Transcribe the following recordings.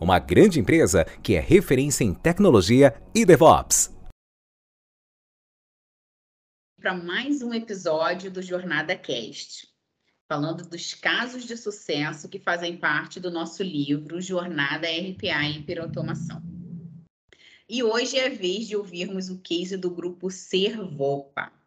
uma grande empresa que é referência em tecnologia e DevOps. Para mais um episódio do Jornada Cast, falando dos casos de sucesso que fazem parte do nosso livro Jornada RPA e Hiperautomação. E hoje é a vez de ouvirmos o case do grupo Servopa.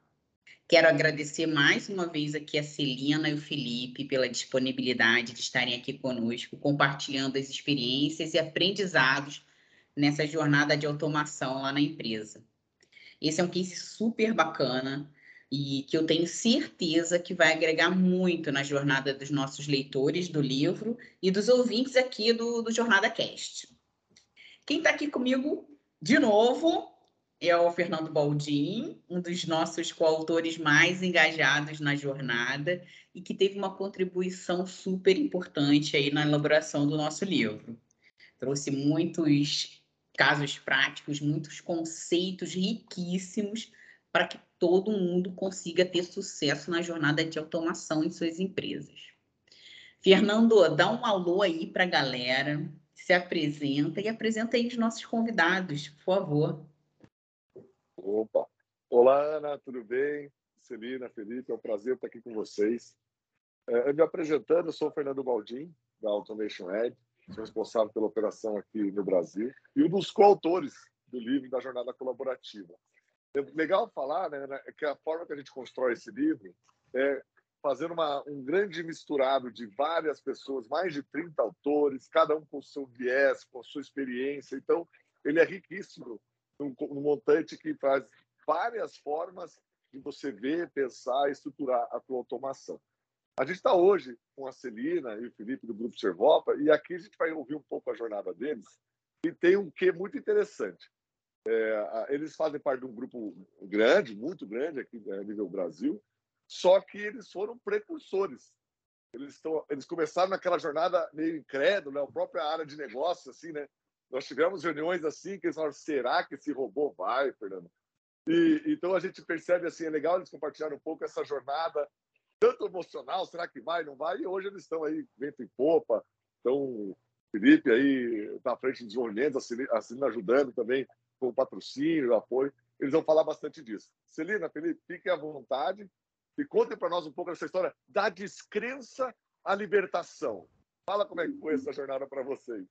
Quero agradecer mais uma vez aqui a Celina e o Felipe pela disponibilidade de estarem aqui conosco, compartilhando as experiências e aprendizados nessa jornada de automação lá na empresa. Esse é um case super bacana e que eu tenho certeza que vai agregar muito na jornada dos nossos leitores do livro e dos ouvintes aqui do, do Jornada Cast. Quem está aqui comigo de novo é o Fernando Baldin, um dos nossos coautores mais engajados na jornada e que teve uma contribuição super importante aí na elaboração do nosso livro. Trouxe muitos casos práticos, muitos conceitos riquíssimos para que todo mundo consiga ter sucesso na jornada de automação em suas empresas. Fernando, dá um alô aí para a galera, se apresenta e apresenta aí os nossos convidados, por favor. Opa! Olá, Ana, tudo bem? Celina, Felipe, é um prazer estar aqui com vocês. É, me apresentando, eu sou o Fernando Baldim, da Automation Ed, sou responsável pela operação aqui no Brasil e um dos coautores do livro da Jornada Colaborativa. É legal falar né, né que a forma que a gente constrói esse livro é fazendo uma, um grande misturado de várias pessoas, mais de 30 autores, cada um com seu viés, com sua experiência. Então, ele é riquíssimo um, um montante que traz várias formas de você ver, pensar e estruturar a tua automação. A gente está hoje com a Celina e o Felipe do Grupo Servopa, e aqui a gente vai ouvir um pouco a jornada deles, e tem um que muito interessante. É, eles fazem parte de um grupo grande, muito grande aqui a nível Brasil, só que eles foram precursores. Eles, estão, eles começaram naquela jornada meio incrédula, né? a própria área de negócio, assim, né? Nós tivemos reuniões assim que falaram: será que esse robô vai, Fernando? E, então a gente percebe assim, é legal eles compartilharem um pouco essa jornada, tanto emocional, será que vai, não vai? E hoje eles estão aí, vento em popa, então Felipe aí na frente de desenvolvimento, a Celina ajudando também com o patrocínio, o apoio. Eles vão falar bastante disso. Celina, Felipe, fiquem à vontade e contem para nós um pouco essa história da descrença à libertação. Fala como é que foi essa jornada para vocês.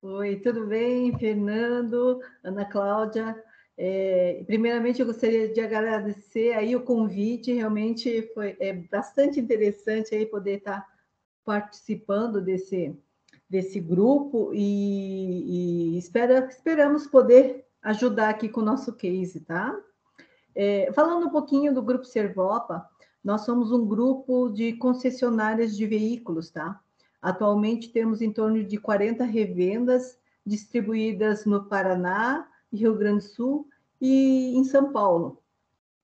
Oi, tudo bem, Fernando, Ana Cláudia? É, primeiramente, eu gostaria de agradecer aí o convite, realmente foi é bastante interessante aí poder estar participando desse, desse grupo e, e espera, esperamos poder ajudar aqui com o nosso case, tá? É, falando um pouquinho do Grupo Servopa, nós somos um grupo de concessionárias de veículos, tá? Atualmente temos em torno de 40 revendas distribuídas no Paraná, Rio Grande do Sul e em São Paulo,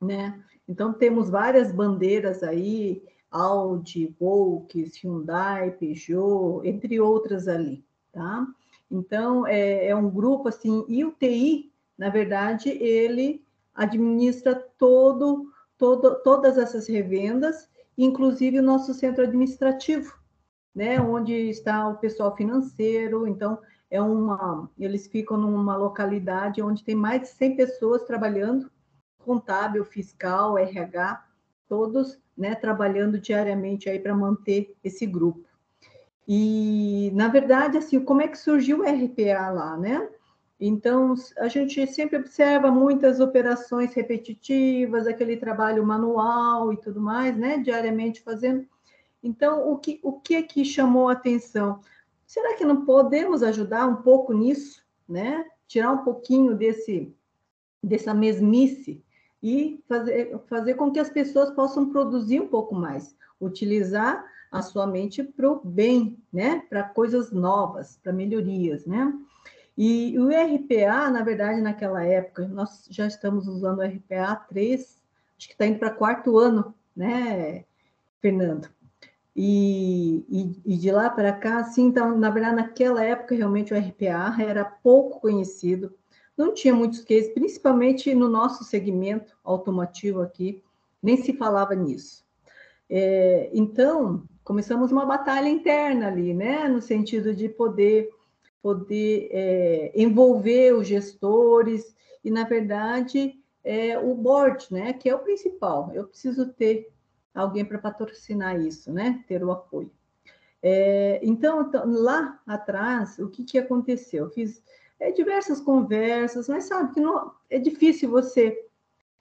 né? Então temos várias bandeiras aí, Audi, Volks, Hyundai, Peugeot, entre outras ali, tá? Então é, é um grupo assim, e o TI, na verdade, ele administra todo, todo, todas essas revendas, inclusive o nosso centro administrativo, né, onde está o pessoal financeiro, então é uma, eles ficam numa localidade onde tem mais de 100 pessoas trabalhando, contábil, fiscal, RH, todos, né, trabalhando diariamente aí para manter esse grupo. E, na verdade, assim, como é que surgiu o RPA lá, né? Então, a gente sempre observa muitas operações repetitivas, aquele trabalho manual e tudo mais, né? Diariamente fazendo. Então, o que, o que que chamou a atenção? será que não podemos ajudar um pouco nisso, né? Tirar um pouquinho desse dessa mesmice e fazer, fazer com que as pessoas possam produzir um pouco mais, utilizar a sua mente para o bem, né? Para coisas novas, para melhorias, né? E o RPA, na verdade, naquela época, nós já estamos usando o RPA 3, acho que está indo para quarto ano, né, Fernando? E, e, e de lá para cá, assim, então, na verdade, naquela época, realmente o RPA era pouco conhecido, não tinha muitos cases, principalmente no nosso segmento automotivo aqui, nem se falava nisso. É, então, começamos uma batalha interna ali, né, no sentido de poder poder é, envolver os gestores e, na verdade, é, o board, né, que é o principal. Eu preciso ter alguém para patrocinar isso, né, ter o apoio. É, então, lá atrás, o que, que aconteceu? Eu fiz é, diversas conversas, mas sabe que não, é difícil você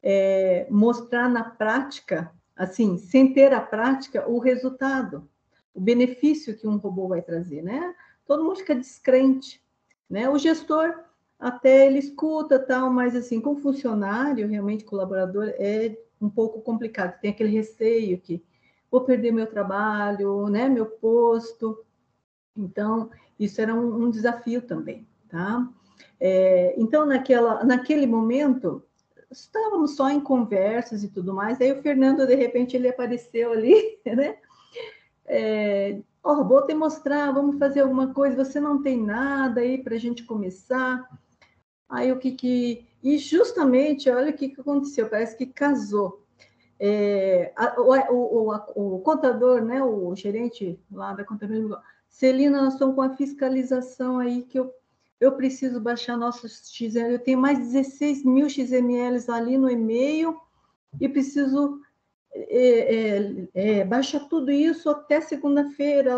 é, mostrar na prática, assim, sem ter a prática, o resultado, o benefício que um robô vai trazer, né? todo mundo fica descrente, né? O gestor até ele escuta tal, mas assim, com funcionário, realmente colaborador, é um pouco complicado. Tem aquele receio que vou perder meu trabalho, né? Meu posto. Então, isso era um, um desafio também, tá? É, então, naquela, naquele momento, estávamos só em conversas e tudo mais. Aí o Fernando, de repente, ele apareceu ali, né? É, oh, vou te mostrar, vamos fazer alguma coisa, você não tem nada aí para a gente começar. Aí o que que. E justamente, olha o que, que aconteceu, parece que casou. É, a, o, o, o, o, contador, né, o gerente lá da contabilidade, Celina, nós estamos com a fiscalização aí que eu, eu preciso baixar nossos XML. Eu tenho mais 16 mil XMLs ali no e-mail e preciso é, é, é, baixa tudo isso até segunda-feira.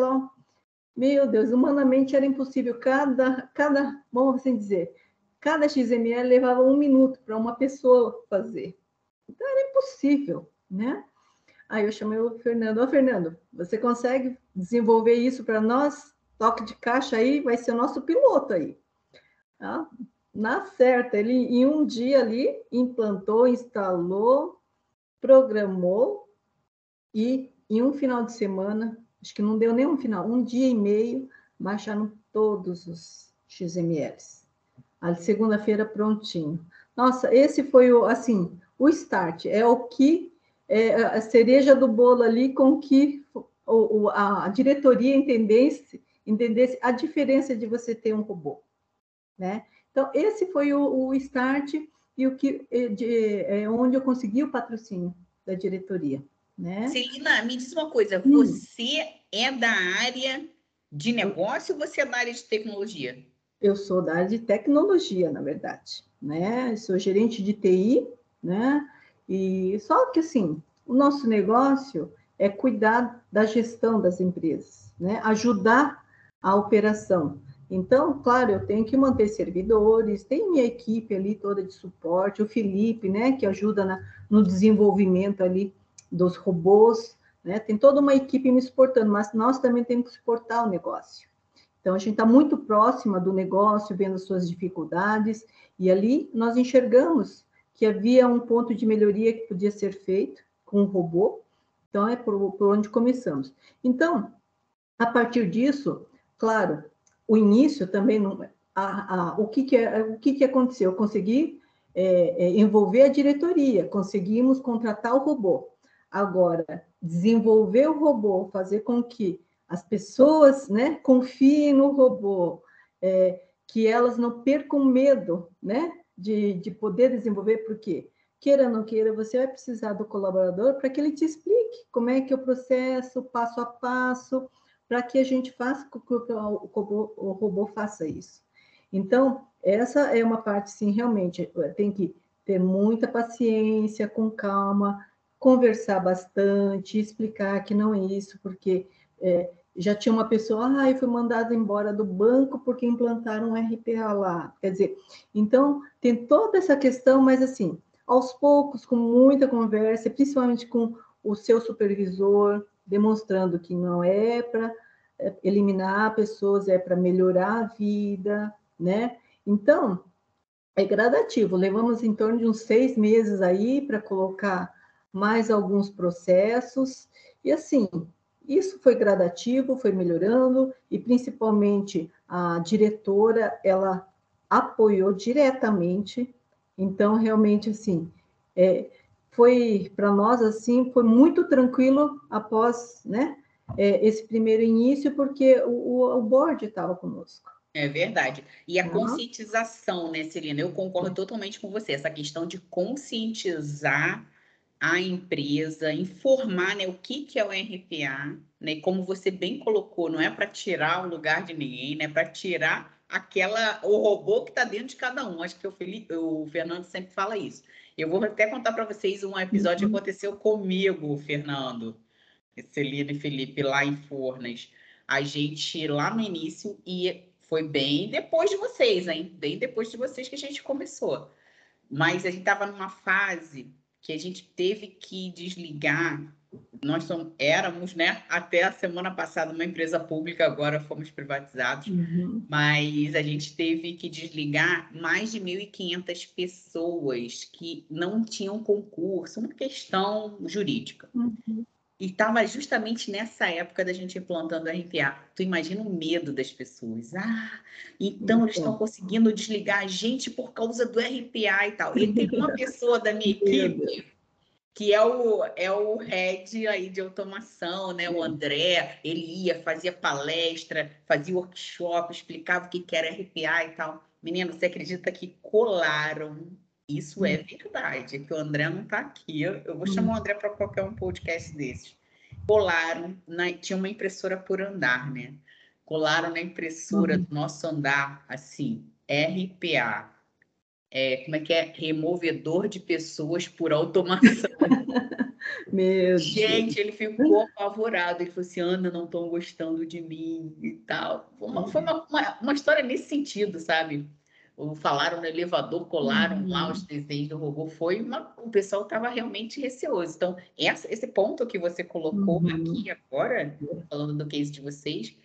Meu Deus, humanamente era impossível. Cada, cada, vamos assim dizer, cada XML levava um minuto para uma pessoa fazer. Então era impossível, né? Aí eu chamei o Fernando. Ô, Fernando, você consegue desenvolver isso para nós? Toque de caixa aí, vai ser o nosso piloto aí. Tá? Na certa, ele em um dia ali implantou, instalou, programou e em um final de semana, acho que não deu nem um final, um dia e meio, baixaram todos os XMLs. A segunda-feira prontinho. Nossa, esse foi o assim, o start, é o que é a cereja do bolo ali com que o, a diretoria entendesse, entendesse a diferença de você ter um robô, né? Então, esse foi o, o start e o que de, é, onde eu consegui o patrocínio da diretoria. Né? Celina, me diz uma coisa: hum. você é da área de negócio ou você é da área de tecnologia? Eu sou da área de tecnologia, na verdade. Né? Sou gerente de TI, né? E só que assim, o nosso negócio é cuidar da gestão das empresas, né? Ajudar a operação. Então, claro, eu tenho que manter servidores, tem minha equipe ali toda de suporte, o Felipe, né, que ajuda na, no desenvolvimento ali dos robôs, né, tem toda uma equipe me suportando, mas nós também temos que suportar o negócio. Então, a gente está muito próxima do negócio, vendo as suas dificuldades, e ali nós enxergamos que havia um ponto de melhoria que podia ser feito com o robô, então é por, por onde começamos. Então, a partir disso, claro, o início também não. A, a, o que, que, é, o que, que aconteceu? Eu consegui é, é, envolver a diretoria, conseguimos contratar o robô. Agora, desenvolver o robô, fazer com que as pessoas né, confiem no robô, é, que elas não percam medo né, de, de poder desenvolver, porque, queira ou não queira, você vai precisar do colaborador para que ele te explique como é que é o processo, passo a passo, para que a gente faça com que o robô, o robô faça isso. Então, essa é uma parte, sim, realmente, tem que ter muita paciência, com calma, conversar bastante, explicar que não é isso, porque é, já tinha uma pessoa, ah, eu fui mandada embora do banco porque implantaram um RPA lá. Quer dizer, então, tem toda essa questão, mas assim, aos poucos, com muita conversa, principalmente com o seu supervisor, demonstrando que não é para é, eliminar pessoas, é para melhorar a vida, né? Então, é gradativo. Levamos em torno de uns seis meses aí para colocar mais alguns processos. E assim, isso foi gradativo, foi melhorando, e principalmente a diretora, ela apoiou diretamente. Então, realmente, assim, é, foi para nós, assim, foi muito tranquilo após, né, é, esse primeiro início, porque o, o board estava conosco. É verdade. E a uhum. conscientização, né, Celina? Eu concordo totalmente com você. Essa questão de conscientizar a empresa, informar né, o que, que é o RPA, né? Como você bem colocou, não é para tirar o lugar de ninguém, né? Para tirar aquela o robô que está dentro de cada um. Acho que o, Felipe, o Fernando sempre fala isso. Eu vou até contar para vocês um episódio uhum. que aconteceu comigo, Fernando, Celina e Felipe, lá em Fornas. A gente, lá no início, ia, foi bem depois de vocês, hein? Bem depois de vocês que a gente começou. Mas a gente estava numa fase que a gente teve que desligar. Nós somos, éramos, né, até a semana passada, uma empresa pública, agora fomos privatizados, uhum. mas a gente teve que desligar mais de 1.500 pessoas que não tinham concurso, uma questão jurídica. Uhum. E estava justamente nessa época da gente implantando o RPA. Tu imagina o medo das pessoas. Ah, então eles estão conseguindo desligar a gente por causa do RPA e tal. E tem uma pessoa da minha equipe que é o, é o head aí de automação, né? O André, ele ia, fazia palestra, fazia workshop, explicava o que era RPA e tal. Menino, você acredita que colaram isso é hum. verdade, que o André não está aqui. Eu, eu, vou chamar o hum. André para qualquer um podcast desses. Colaram, na, tinha uma impressora por andar, né? Colaram na impressora uhum. do nosso andar, assim, RPA. É, como é que é? Removedor de pessoas por automação. Meu Gente, ele ficou apavorado. Ele falou assim: Ana, não estão gostando de mim e tal. Foi uma, foi uma, uma, uma história nesse sentido, sabe? Falaram no elevador, colaram uhum. lá os desenhos do robô, foi uma, o pessoal estava realmente receoso. Então, essa, esse ponto que você colocou uhum. aqui agora, falando do case de vocês,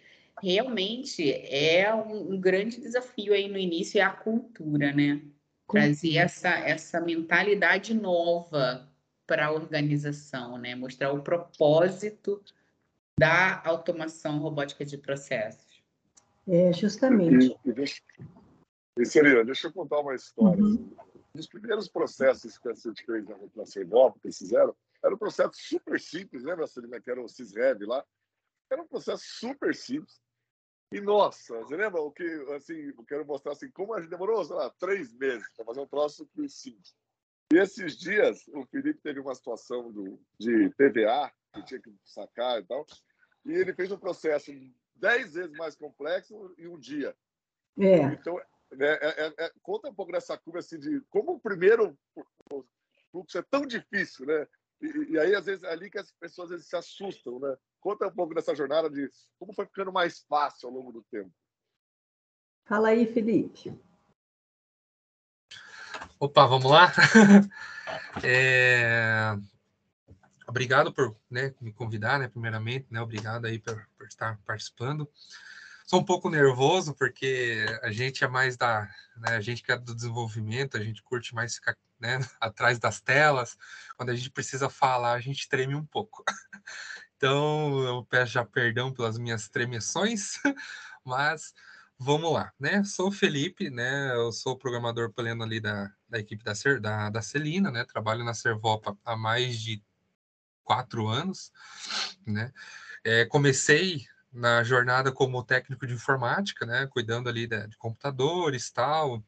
realmente é um, um grande desafio aí no início, é a cultura, né? Trazer essa, essa mentalidade nova para a organização, né? Mostrar o propósito da automação robótica de processos. É, justamente. E, Celina, deixa eu contar uma história. Uhum. Um dos primeiros processos que a gente fez na eles fizeram, era um processo super simples, lembra, Celina, que era o CISREV lá? Era um processo super simples. E, nossa, você lembra o que, assim, eu quero mostrar, assim, como a gente demorou, sei lá, três meses para fazer um troço simples. E esses dias, o Felipe teve uma situação do, de TVA, que tinha que sacar e tal, e ele fez um processo dez vezes mais complexo em um dia. É. Então? É, é, é, conta um pouco dessa curva assim, de como o primeiro fluxo é tão difícil, né? E, e, aí, às vezes, é ali que as pessoas às vezes se assustam, né? Conta um pouco dessa jornada de como foi ficando mais fácil ao longo do tempo. Fala aí, Felipe. Opa, vamos lá? é... Obrigado por né, me convidar, né, primeiramente, né, obrigado aí por, por estar participando. Sou um pouco nervoso porque a gente é mais da, né, a gente que é do desenvolvimento, a gente curte mais ficar né, atrás das telas. Quando a gente precisa falar, a gente treme um pouco. Então, eu peço já perdão pelas minhas tremessões, mas vamos lá, né? Sou o Felipe, né? Eu sou programador pleno ali da, da equipe da, da, da Celina, né? Trabalho na Servopa há mais de quatro anos, né? É, comecei na jornada como técnico de informática, né, cuidando ali de, de computadores tal.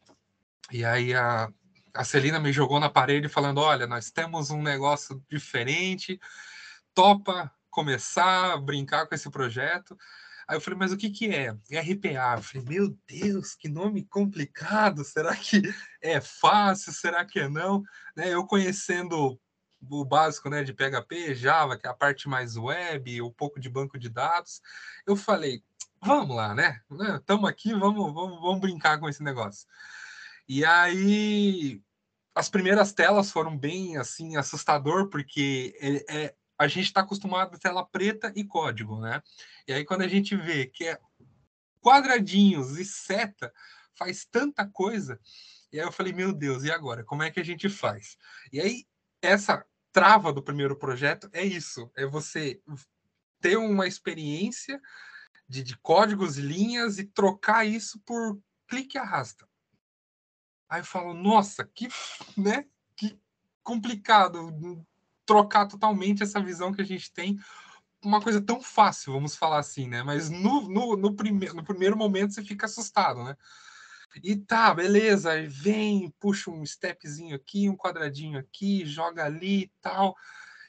E aí a, a Celina me jogou na parede falando: Olha, nós temos um negócio diferente, topa começar a brincar com esse projeto. Aí eu falei, mas o que, que é? É RPA. Eu falei, meu Deus, que nome complicado. Será que é fácil? Será que é não? Né, eu conhecendo o básico né, de PHP, Java, que é a parte mais web, um pouco de banco de dados. Eu falei, vamos lá, né? Estamos aqui, vamos, vamos, vamos brincar com esse negócio. E aí, as primeiras telas foram bem assim assustador, porque é, é a gente está acostumado a tela preta e código, né? E aí quando a gente vê que é quadradinhos e seta faz tanta coisa, e aí eu falei, meu Deus, e agora? Como é que a gente faz? E aí essa trava do primeiro projeto é isso, é você ter uma experiência de, de códigos, linhas e trocar isso por clique e arrasta. Aí eu falo, nossa, que, né, que complicado trocar totalmente essa visão que a gente tem uma coisa tão fácil, vamos falar assim, né? Mas no, no, no, prime no primeiro momento você fica assustado, né? E tá, beleza, vem, puxa um stepzinho aqui, um quadradinho aqui, joga ali e tal.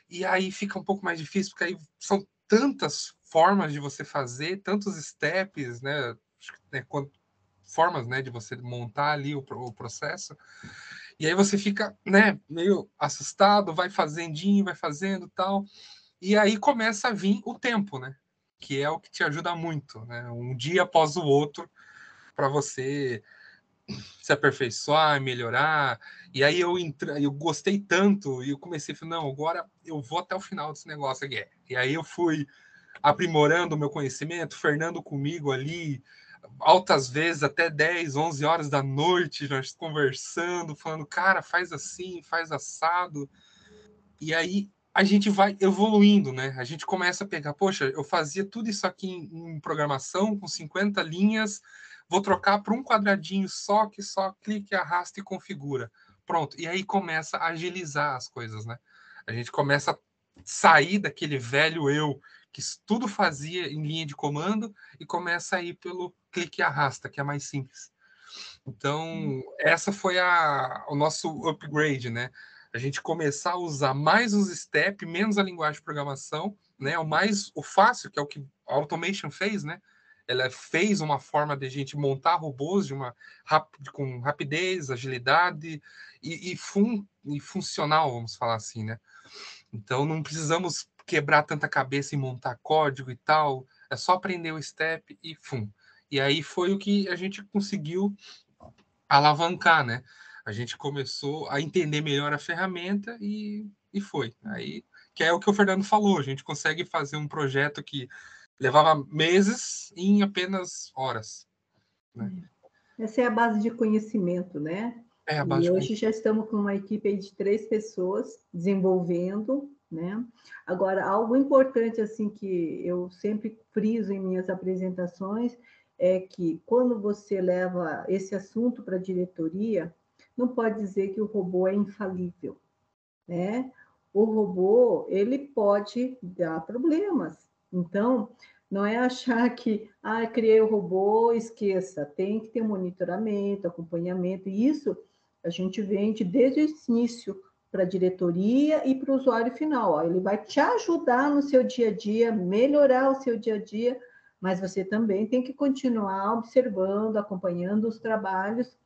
E aí fica um pouco mais difícil, porque aí são tantas formas de você fazer, tantos steps, né? né formas, né, de você montar ali o, o processo. E aí você fica, né, meio assustado, vai fazendinho, vai fazendo tal. E aí começa a vir o tempo, né? Que é o que te ajuda muito, né? Um dia após o outro para você se aperfeiçoar, melhorar. E aí eu entra, eu gostei tanto e eu comecei a falar, não, agora eu vou até o final desse negócio aqui. E aí eu fui aprimorando o meu conhecimento, Fernando comigo ali, altas vezes, até 10, 11 horas da noite, nós conversando, falando, cara, faz assim, faz assado. E aí a gente vai evoluindo, né? A gente começa a pegar, poxa, eu fazia tudo isso aqui em, em programação, com 50 linhas, vou trocar para um quadradinho só, que só clique, arrasta e configura. Pronto. E aí começa a agilizar as coisas, né? A gente começa a sair daquele velho eu que tudo fazia em linha de comando e começa a ir pelo clique e arrasta, que é mais simples. Então, essa foi a, o nosso upgrade, né? A gente começar a usar mais os step, menos a linguagem de programação, né? O mais o fácil, que é o que a automation fez, né? Ela fez uma forma de gente montar robôs de uma com rapidez, agilidade e, e, fun, e funcional, vamos falar assim, né? Então não precisamos quebrar tanta cabeça em montar código e tal. É só aprender o step e fum. E aí foi o que a gente conseguiu alavancar, né? A gente começou a entender melhor a ferramenta e, e foi. Aí, que é o que o Fernando falou, a gente consegue fazer um projeto que levava meses em apenas horas. Né? Essa é a base de conhecimento, né? É a base e hoje já estamos com uma equipe de três pessoas desenvolvendo né? Agora, algo importante assim que eu sempre friso em minhas apresentações é que quando você leva esse assunto para a diretoria, não pode dizer que o robô é infalível, né? O robô, ele pode dar problemas. Então, não é achar que, ah, criei o robô, esqueça. Tem que ter monitoramento, acompanhamento. E isso a gente vende desde o início para a diretoria e para o usuário final. Ó. Ele vai te ajudar no seu dia a dia, melhorar o seu dia a dia, mas você também tem que continuar observando, acompanhando os trabalhos,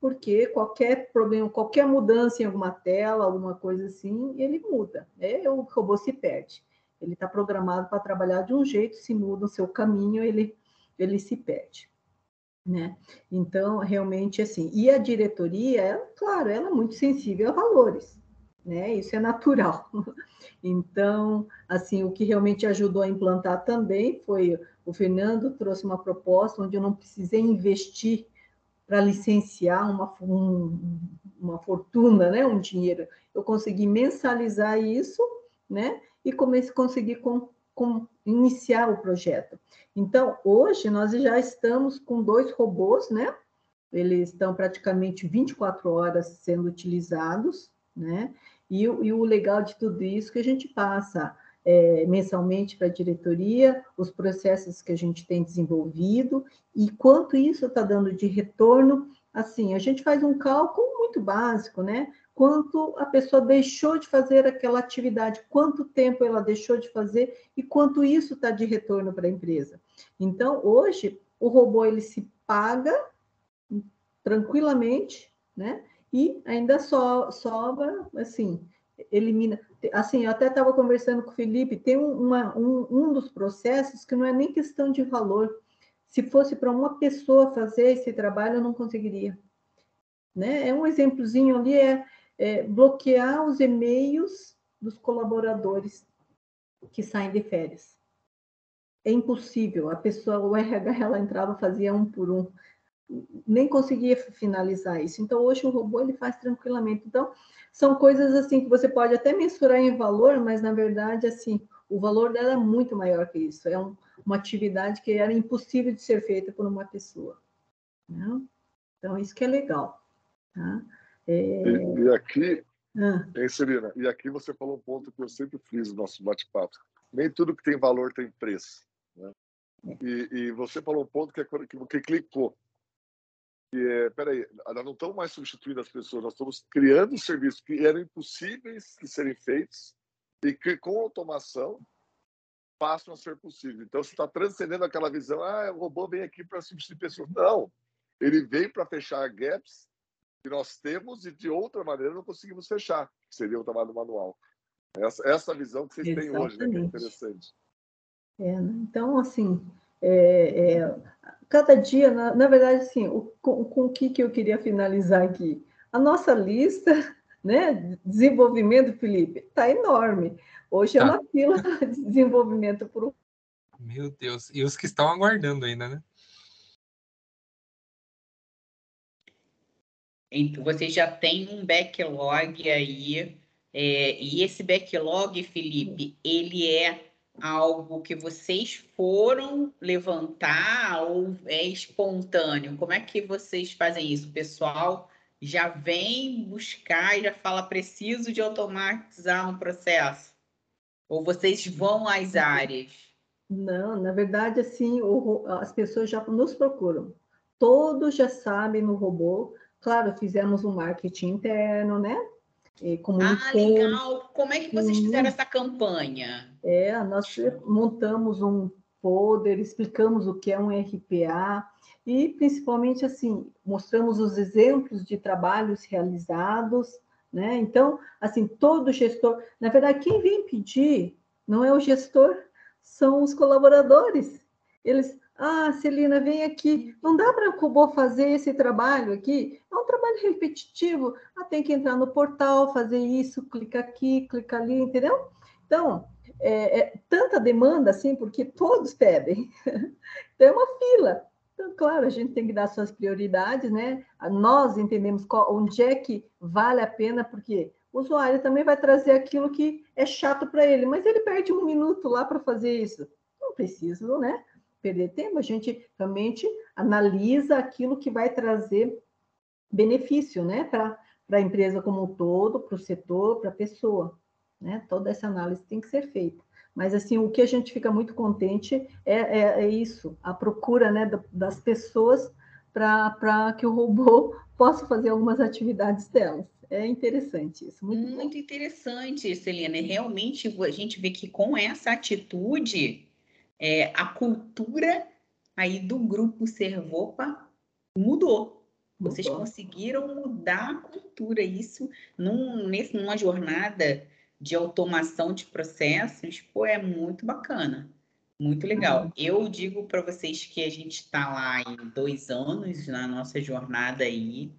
porque qualquer problema, qualquer mudança em alguma tela, alguma coisa assim, ele muda. Né? O robô se perde. Ele está programado para trabalhar de um jeito, se muda o seu caminho, ele, ele se perde. Né? Então, realmente assim, e a diretoria, ela, claro, ela é muito sensível a valores né? Isso é natural. Então, assim, o que realmente ajudou a implantar também foi o Fernando trouxe uma proposta onde eu não precisei investir para licenciar uma, um, uma fortuna, né? Um dinheiro. Eu consegui mensalizar isso, né? E comecei, consegui com, com, iniciar o projeto. Então, hoje nós já estamos com dois robôs, né? Eles estão praticamente 24 horas sendo utilizados, né? E, e o legal de tudo isso é que a gente passa é, mensalmente para a diretoria os processos que a gente tem desenvolvido e quanto isso está dando de retorno. Assim, a gente faz um cálculo muito básico, né? Quanto a pessoa deixou de fazer aquela atividade, quanto tempo ela deixou de fazer e quanto isso está de retorno para a empresa. Então, hoje, o robô ele se paga tranquilamente, né? e ainda so, sobra, assim, elimina. Assim, eu até estava conversando com o Felipe, tem uma, um, um dos processos que não é nem questão de valor. Se fosse para uma pessoa fazer esse trabalho, eu não conseguiria. Né? É um exemplozinho ali, é, é bloquear os e-mails dos colaboradores. que saem de férias. É impossível. A pessoa, o RH, ela entrava, fazia um por um, nem conseguia finalizar isso. Então, hoje o robô ele faz tranquilamente. Então, são coisas assim que você pode até mensurar em valor, mas na verdade, assim, o valor dela é muito maior que isso. É um, uma atividade que era impossível de ser feita por uma pessoa. Né? Então, isso que é legal. Tá? É... E, e, aqui, ah. hein, Celina? E aqui você falou um ponto que eu sempre fiz no nosso bate-papo. Nem tudo que tem valor tem preço. Né? E, e, você falou um ponto que, é, que, que clicou. Que é, peraí, nós não estamos mais substituindo as pessoas, nós estamos criando serviços que eram impossíveis de serem feitos e que com automação passam a ser possíveis. Então, você está transcendendo aquela visão, ah, o robô vem aqui para substituir pessoas. Não, ele veio para fechar gaps que nós temos e de outra maneira não conseguimos fechar, que seria o trabalho manual. Essa, essa visão que vocês Exatamente. têm hoje, né, que é interessante. É, né? então, assim, é, é, cada dia, na, na verdade, assim, o, com, com o que, que eu queria finalizar aqui? A nossa lista né, desenvolvimento, Felipe, está enorme. Hoje é tá. uma fila de desenvolvimento por Meu Deus, e os que estão aguardando ainda, né? Você já tem um backlog aí, é, e esse backlog, Felipe, ele é algo que vocês foram levantar ou é espontâneo? Como é que vocês fazem isso? O pessoal já vem buscar e já fala preciso de automatizar um processo? Ou vocês vão às áreas? Não, na verdade, assim, as pessoas já nos procuram. Todos já sabem no robô. Claro, fizemos um marketing interno, né? E ah, legal! Como é que vocês fizeram essa campanha? É, nós montamos um folder, explicamos o que é um RPA e, principalmente, assim, mostramos os exemplos de trabalhos realizados, né? Então, assim, todo gestor, na verdade, quem vem pedir não é o gestor, são os colaboradores. Eles, ah, Celina, vem aqui. Não dá para o Cubo fazer esse trabalho aqui? É um trabalho repetitivo. Ah, tem que entrar no portal, fazer isso, clica aqui, clica ali, entendeu? Então, é, é tanta demanda assim, porque todos pedem. então, é uma fila. Então, claro, a gente tem que dar suas prioridades, né? Nós entendemos qual, onde é que vale a pena, porque o usuário também vai trazer aquilo que é chato para ele, mas ele perde um minuto lá para fazer isso. Não precisa, né? Perder tempo, a gente realmente analisa aquilo que vai trazer benefício, né? Para a empresa como um todo, para o setor, para a pessoa. Né? Toda essa análise tem que ser feita. Mas, assim, o que a gente fica muito contente é, é, é isso, a procura né, das pessoas para que o robô possa fazer algumas atividades delas. É interessante isso. Muito, muito interessante, Celina. Realmente, a gente vê que com essa atitude, é, a cultura aí do grupo Servopa mudou. Vocês conseguiram mudar a cultura, isso num, nesse, numa jornada de automação de processos, pô, é muito bacana. Muito legal. Uhum. Eu digo para vocês que a gente está lá em dois anos na nossa jornada aí,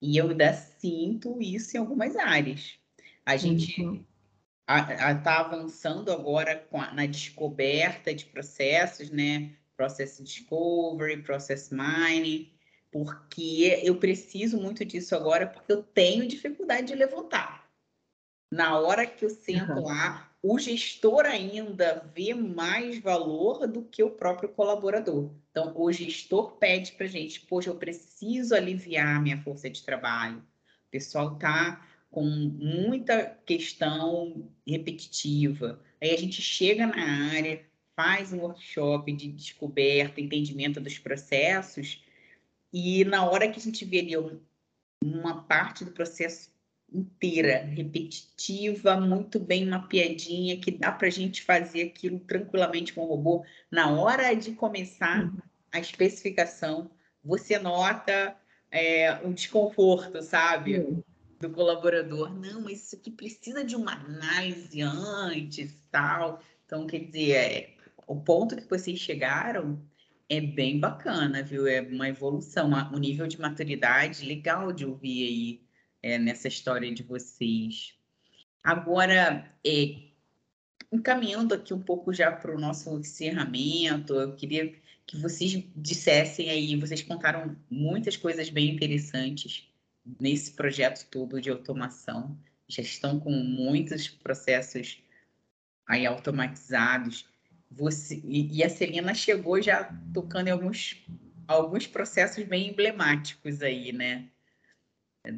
e eu ainda sinto isso em algumas áreas. A gente está avançando agora a, na descoberta de processos, né? Process Discovery, Process Mining, porque eu preciso muito disso agora, porque eu tenho dificuldade de levantar. Na hora que eu sento uhum. lá, o gestor ainda vê mais valor do que o próprio colaborador. Então, o gestor pede para gente, poxa, eu preciso aliviar minha força de trabalho. O pessoal está com muita questão repetitiva. Aí a gente chega na área, faz um workshop de descoberta, entendimento dos processos, e na hora que a gente vê ali uma parte do processo inteira, repetitiva, muito bem mapeadinha, que dá para a gente fazer aquilo tranquilamente com o robô. Na hora de começar uhum. a especificação, você nota é, um desconforto, sabe? Uhum. Do colaborador. Não, mas isso aqui precisa de uma análise antes tal. Então, quer dizer, é, o ponto que vocês chegaram é bem bacana, viu? É uma evolução, um nível de maturidade legal de ouvir aí é, nessa história de vocês. Agora, é, encaminhando aqui um pouco já para o nosso encerramento, eu queria que vocês dissessem aí, vocês contaram muitas coisas bem interessantes nesse projeto todo de automação, já estão com muitos processos aí automatizados. Você, e, e a Celina chegou já tocando em alguns, alguns processos bem emblemáticos aí, né?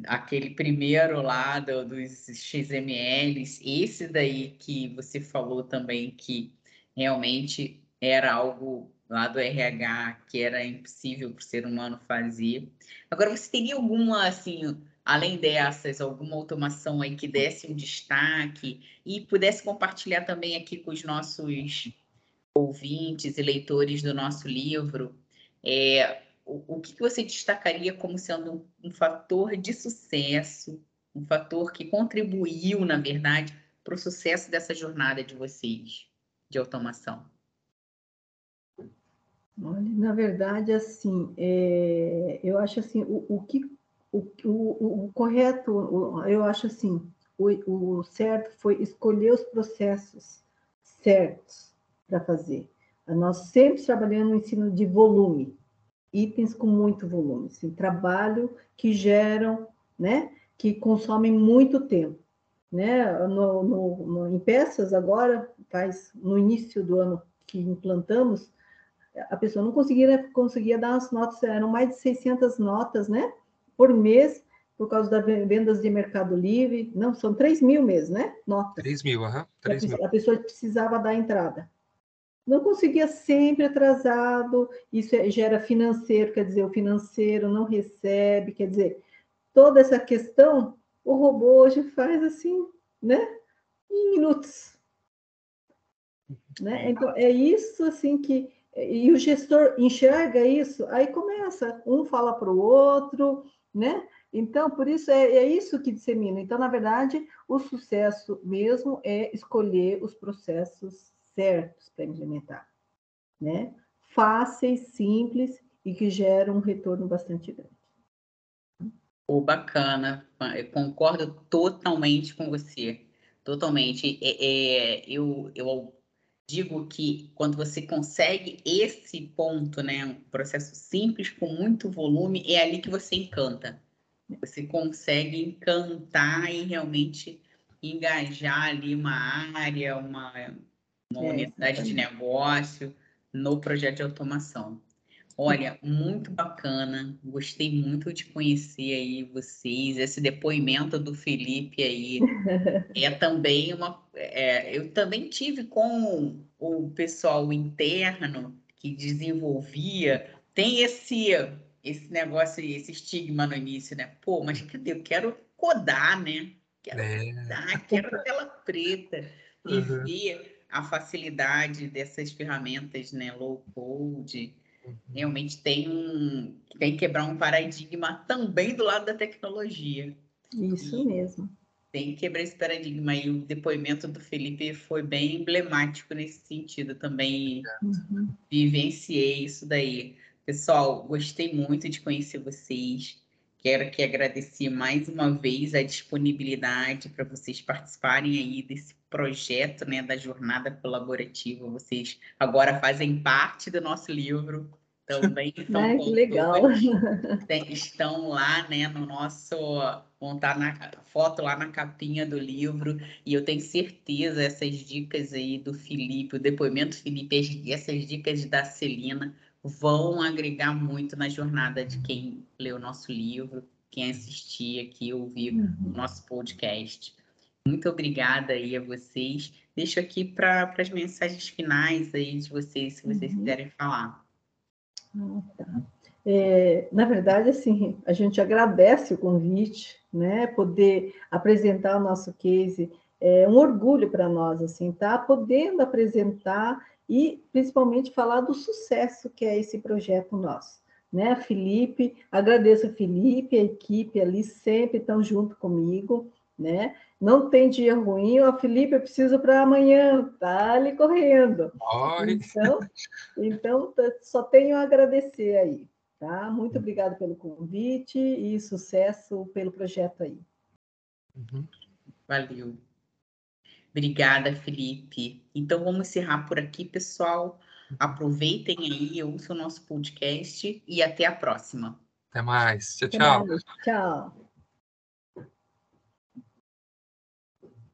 aquele primeiro lá do, dos XMLs, esse daí que você falou também que realmente era algo lá do RH que era impossível para o ser humano fazer. Agora, você teria alguma, assim, além dessas, alguma automação aí que desse um destaque e pudesse compartilhar também aqui com os nossos ouvintes e leitores do nosso livro? É, o, que você destacaria como sendo um, um fator de sucesso, um fator que contribuiu, na verdade, para o sucesso dessa jornada de vocês de automação? Olha, na verdade, assim, é, eu acho assim, o, o que o, o, o, correto, eu acho assim, o, certo foi escolher os processos certos para fazer. Nós sempre trabalhando no ensino de volume, itens com muito volume, assim, trabalho que geram, né, que consomem muito tempo, né, no, no, no, em peças agora, faz no início do ano que implantamos, a pessoa não conseguia, conseguia dar as notas, eram mais de 600 notas, né, por mês, por causa das vendas de Mercado Livre, não, são 3 mil mesmo, né, notas. 3 mil, aham, uhum, 3 mil. A pessoa precisava dar entrada não conseguia sempre atrasado, isso é, gera financeiro, quer dizer, o financeiro não recebe, quer dizer, toda essa questão, o robô hoje faz assim, né? Em minutos. Né? Então, é isso assim que. E o gestor enxerga isso, aí começa, um fala para o outro, né? Então, por isso é, é isso que dissemina. Então, na verdade, o sucesso mesmo é escolher os processos certos para implementar, né? Fáceis, simples e que geram um retorno bastante grande. Oh, bacana, eu concordo totalmente com você, totalmente. É, é, eu, eu digo que quando você consegue esse ponto, né, um processo simples com muito volume, é ali que você encanta. Você consegue encantar e realmente engajar ali uma área, uma, uma é, unidade de negócio no projeto de automação. Olha, muito bacana, gostei muito de conhecer aí vocês, esse depoimento do Felipe aí é também uma, é, eu também tive com o pessoal interno que desenvolvia, tem esse esse negócio, esse estigma no início, né? Pô, mas cadê? Eu quero codar, né? Quero é. codar, quero tela preta e uhum. ver a facilidade dessas ferramentas, né, low code. Realmente tem um tem que quebrar um paradigma também do lado da tecnologia. Isso e mesmo. Tem que quebrar esse paradigma e o depoimento do Felipe foi bem emblemático nesse sentido também. Uhum. Vivenciei isso daí. Pessoal, gostei muito de conhecer vocês. Quero aqui agradecer mais uma vez a disponibilidade para vocês participarem aí desse projeto, né, da jornada colaborativa. Vocês agora fazem parte do nosso livro também. Então, Ai, que legal. Estão lá, né, no nosso vão estar na foto lá na capinha do livro e eu tenho certeza essas dicas aí do Felipe, o depoimento do Felipe, essas dicas da Celina vão agregar muito na jornada de quem lê o nosso livro, quem assistir aqui, ouvir uhum. o nosso podcast. Muito obrigada aí a vocês. Deixo aqui para as mensagens finais aí de vocês, se vocês uhum. quiserem falar. Ah, tá. É, na verdade, assim, a gente agradece o convite, né? Poder apresentar o nosso case é um orgulho para nós, assim, tá? Podendo apresentar e principalmente falar do sucesso que é esse projeto nosso. Né, Felipe, agradeço a Felipe, a equipe ali sempre estão junto comigo, né? Não tem dia ruim, ó, Felipe, eu preciso para amanhã, tá ali correndo. Oi. Então, então só tenho a agradecer aí, tá? Muito obrigado pelo convite e sucesso pelo projeto aí. Uhum. Valeu. Obrigada, Felipe. Então vamos encerrar por aqui, pessoal. Aproveitem aí, ouçam o nosso podcast e até a próxima. Até mais. Tchau, tchau. Tchau.